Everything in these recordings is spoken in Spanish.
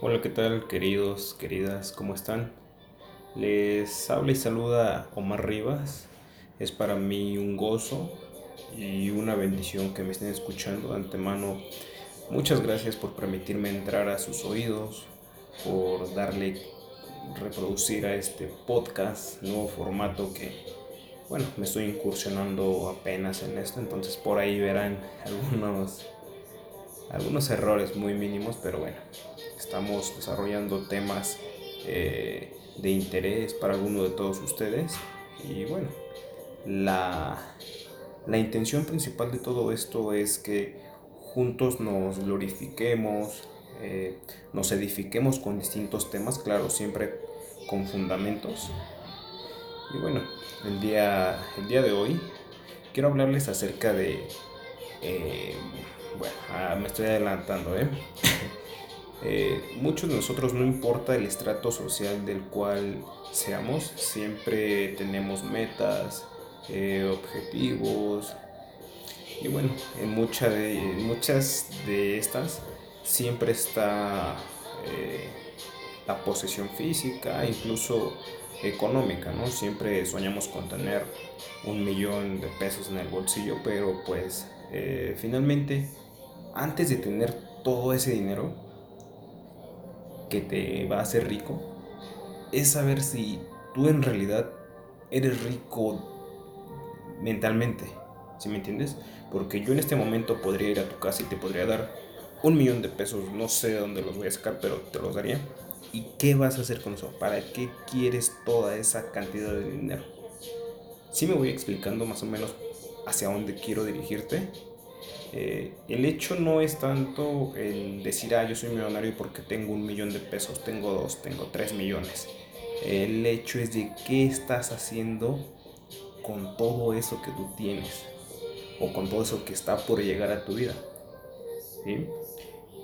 Hola, ¿qué tal queridos, queridas? ¿Cómo están? Les habla y saluda Omar Rivas. Es para mí un gozo y una bendición que me estén escuchando de antemano. Muchas gracias por permitirme entrar a sus oídos, por darle reproducir a este podcast, nuevo formato que, bueno, me estoy incursionando apenas en esto, entonces por ahí verán algunos, algunos errores muy mínimos, pero bueno, estamos desarrollando temas eh, de interés para alguno de todos ustedes. Y bueno, la, la intención principal de todo esto es que juntos nos glorifiquemos, eh, nos edifiquemos con distintos temas, claro, siempre con fundamentos. Y bueno, el día, el día de hoy quiero hablarles acerca de... Eh, bueno, ah, me estoy adelantando, ¿eh? Eh, muchos de nosotros no importa el estrato social del cual seamos, siempre tenemos metas, eh, objetivos y bueno, en, de, muchas de estas siempre está la posesión física, incluso económica, ¿no? Siempre soñamos con tener un millón de pesos en el bolsillo, pero pues finalmente antes de tener todo ese dinero, que te va a hacer rico es saber si tú en realidad eres rico mentalmente, ¿sí me entiendes? Porque yo en este momento podría ir a tu casa y te podría dar un millón de pesos, no sé de dónde los voy a sacar, pero te los daría. ¿Y qué vas a hacer con eso? ¿Para qué quieres toda esa cantidad de dinero? Sí me voy explicando más o menos hacia dónde quiero dirigirte eh, el hecho no es tanto el decir, ah, yo soy millonario porque tengo un millón de pesos, tengo dos, tengo tres millones. El hecho es de qué estás haciendo con todo eso que tú tienes o con todo eso que está por llegar a tu vida.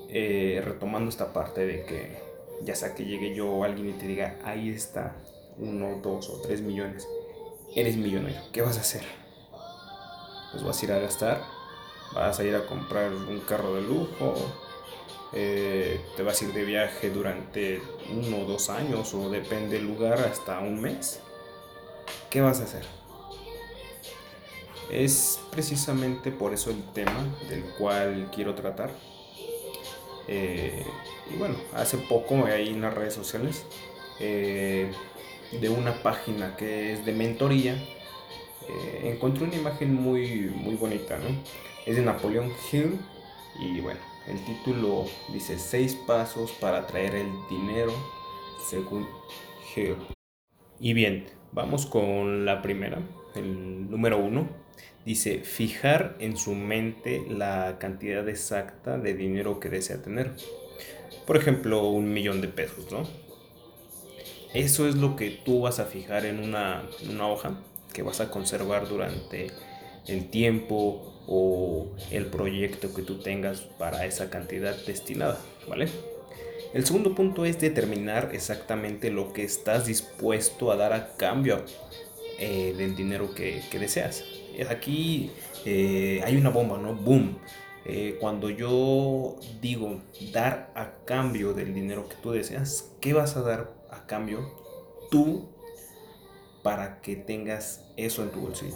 Eh, retomando esta parte de que ya sea que llegue yo o alguien y te diga, ahí está, uno, dos o tres millones, eres millonario, ¿qué vas a hacer? Pues vas a ir a gastar vas a ir a comprar un carro de lujo, eh, te vas a ir de viaje durante uno o dos años o depende del lugar hasta un mes. ¿Qué vas a hacer? Es precisamente por eso el tema del cual quiero tratar. Eh, y bueno, hace poco ahí en las redes sociales eh, de una página que es de mentoría encontré una imagen muy, muy bonita, ¿no? es de Napoleón Hill y bueno, el título dice seis pasos para traer el dinero según Hill. Y bien, vamos con la primera, el número uno. Dice fijar en su mente la cantidad exacta de dinero que desea tener. Por ejemplo, un millón de pesos, ¿no? Eso es lo que tú vas a fijar en una, en una hoja que vas a conservar durante el tiempo o el proyecto que tú tengas para esa cantidad destinada, ¿vale? El segundo punto es determinar exactamente lo que estás dispuesto a dar a cambio eh, del dinero que, deseas. Aquí eh, hay una bomba, ¿no? Boom. Eh, cuando yo digo dar a cambio del dinero que tú deseas, ¿qué vas a dar a cambio tú para que tengas eso en tu bolsillo?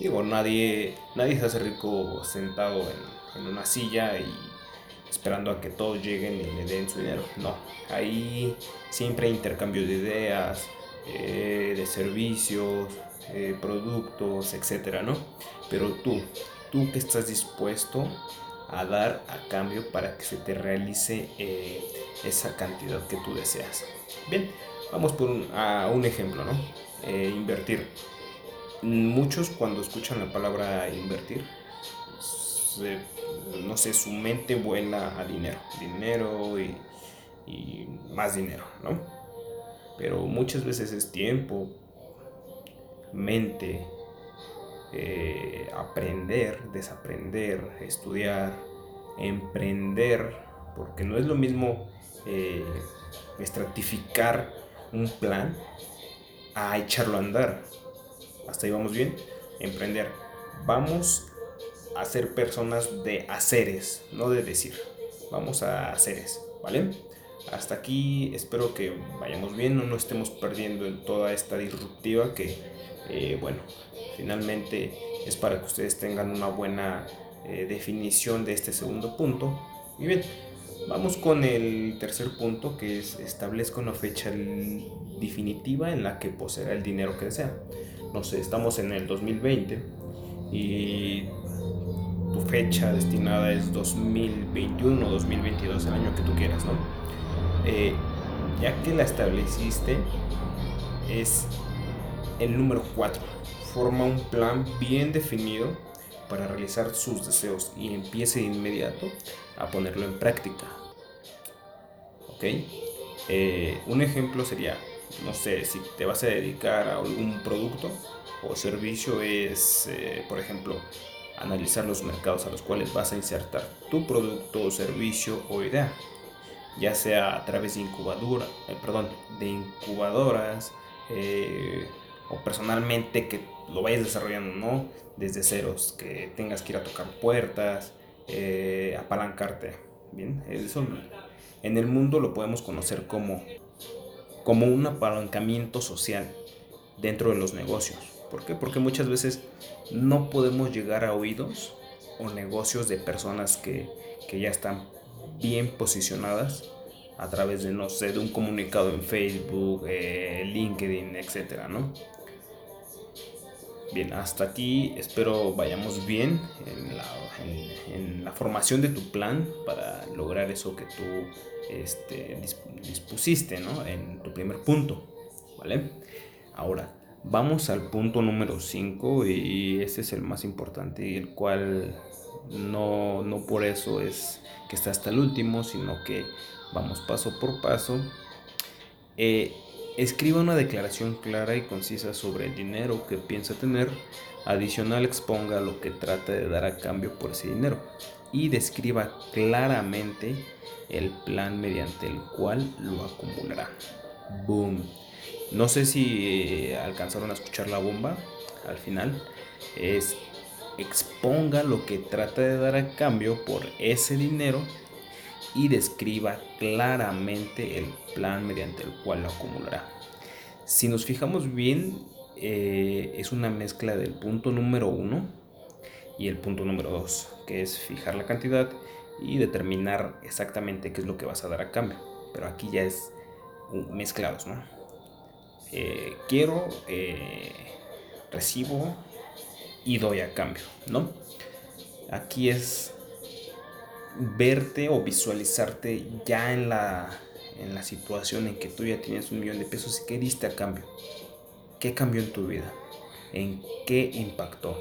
Digo, nadie, nadie se hace rico sentado en, una silla y esperando a que todos lleguen y le den su dinero. No, ahí siempre hay intercambio de ideas, eh, de servicios, eh, productos, etcétera, ¿no? Pero tú, tú que estás dispuesto a dar a cambio para que se te realice eh, esa cantidad que tú deseas. Bien, vamos por a un ejemplo, ¿no? invertir muchos cuando escuchan la palabra invertir, no sé, su mente vuela a dinero, dinero y, más dinero, ¿no? Pero muchas veces es tiempo, mente, eh, aprender, desaprender, estudiar, emprender, porque no es lo mismo eh, estratificar un plan a echarlo a andar hasta ahí vamos bien, emprender. Vamos a ser personas de haceres, no de decir. Vamos a haceres. ¿vale? Hasta aquí espero que vayamos bien, no nos estemos perdiendo en toda esta disruptiva que, eh, bueno, finalmente es para que ustedes tengan una buena eh, definición de este segundo punto. Bien, vamos con el tercer punto que es establezca una fecha definitiva en la que poseerá el dinero que desea. No sé, estamos en el 2020 y tu fecha destinada es 2021 o 2022, el año que tú quieras, ¿no? Eh, ya que la estableciste, es el número 4. Forma un plan bien definido para realizar sus deseos y empiece de inmediato a ponerlo en práctica. ¿Ok? Eh, un ejemplo sería, no sé, si te vas a dedicar a algún producto o servicio, es, eh, por ejemplo, analizar los mercados a los cuales vas a insertar tu producto o servicio o idea, ya sea a través de incubadora, eh, perdón, de incubadoras o personalmente que lo vayas desarrollando, ¿no? Desde ceros, que tengas que ir a tocar puertas, apalancarte, ¿bien? Eso en el mundo lo podemos conocer como, como un apalancamiento social dentro de los negocios. ¿Por qué? Porque muchas veces no podemos llegar a oídos o negocios de personas que, que ya están bien posicionadas a través de, no sé, de un comunicado en Facebook, eh, LinkedIn, etcétera, ¿no? Bien, hasta aquí espero vayamos bien en la, en, la, formación de tu plan para lograr eso que tú este, dispusiste ¿no? en tu primer punto. ¿vale? Ahora, vamos al punto número 5 y este es el más importante y el cual no, no por eso es que está hasta el último, sino que vamos paso por paso. Eh, Escriba una declaración clara y concisa sobre el dinero que piensa tener. Adicional exponga lo que trata de dar a cambio por ese dinero. Y describa claramente el plan mediante el cual lo acumulará. Boom. No sé si eh, alcanzaron a escuchar la bomba al final. Es exponga lo que trata de dar a cambio por ese dinero y describa claramente el plan mediante el cual lo acumulará. Si nos fijamos bien, eh, es una mezcla del punto número uno y el punto número dos, que es fijar la cantidad y determinar exactamente qué es lo que vas a dar a cambio. Pero aquí ya es mezclados, ¿no? Eh, quiero, eh, recibo y doy a cambio, ¿no? Aquí es verte o visualizarte ya en la, en la situación en que tú ya tienes un millón de pesos y qué diste a cambio. ¿Qué cambió en tu vida? ¿En qué impactó?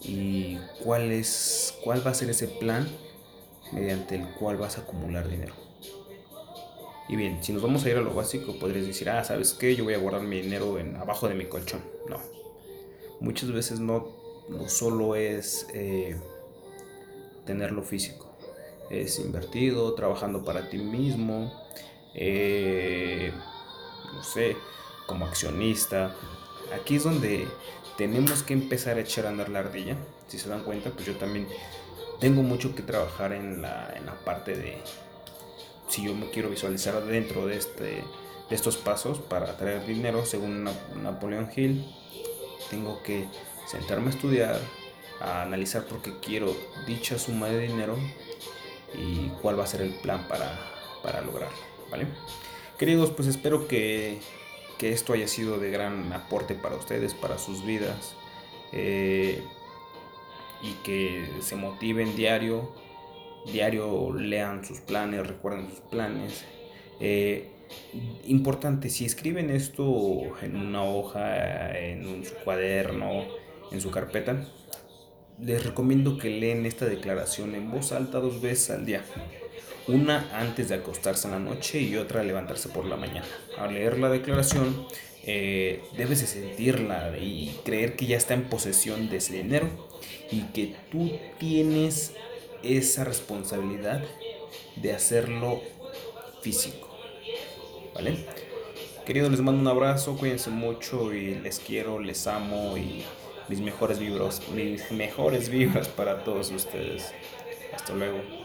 ¿Y cuál, es, cuál va a ser ese plan mediante el cual vas a acumular dinero? Y bien, si nos vamos a ir a lo básico, podrías decir, ah, ¿sabes qué? Yo voy a guardar mi dinero en, abajo de mi colchón. No. Muchas veces no, no solo es eh, tenerlo físico. Es invertido, trabajando para ti mismo, eh, no sé, como accionista. Aquí es donde tenemos que empezar a echar a andar la ardilla. Si se dan cuenta, pues yo también tengo mucho que trabajar en la, en la parte de si yo me quiero visualizar dentro de, este, de estos pasos para atraer dinero, según Napoleón Hill, tengo que sentarme a estudiar, a analizar por qué quiero dicha suma de dinero y cuál va a ser el plan para, para lograrlo, ¿vale? Queridos, pues espero que, que, esto haya sido de gran aporte para ustedes, para sus vidas eh, y que se motiven diario, diario lean sus planes, recuerden sus planes. Eh, importante, si escriben esto en una hoja, en un cuaderno, en su carpeta, les recomiendo que leen esta declaración en voz alta dos veces al día. Una antes de acostarse en la noche y otra levantarse por la mañana. Al leer la declaración, eh, debes de sentirla y creer que ya está en posesión de ese dinero y que tú tienes esa responsabilidad de hacerlo físico. ¿Vale? Queridos, les mando un abrazo, cuídense mucho y les quiero, les amo y mis mejores vibras, mis mejores vibras para todos ustedes. Hasta luego.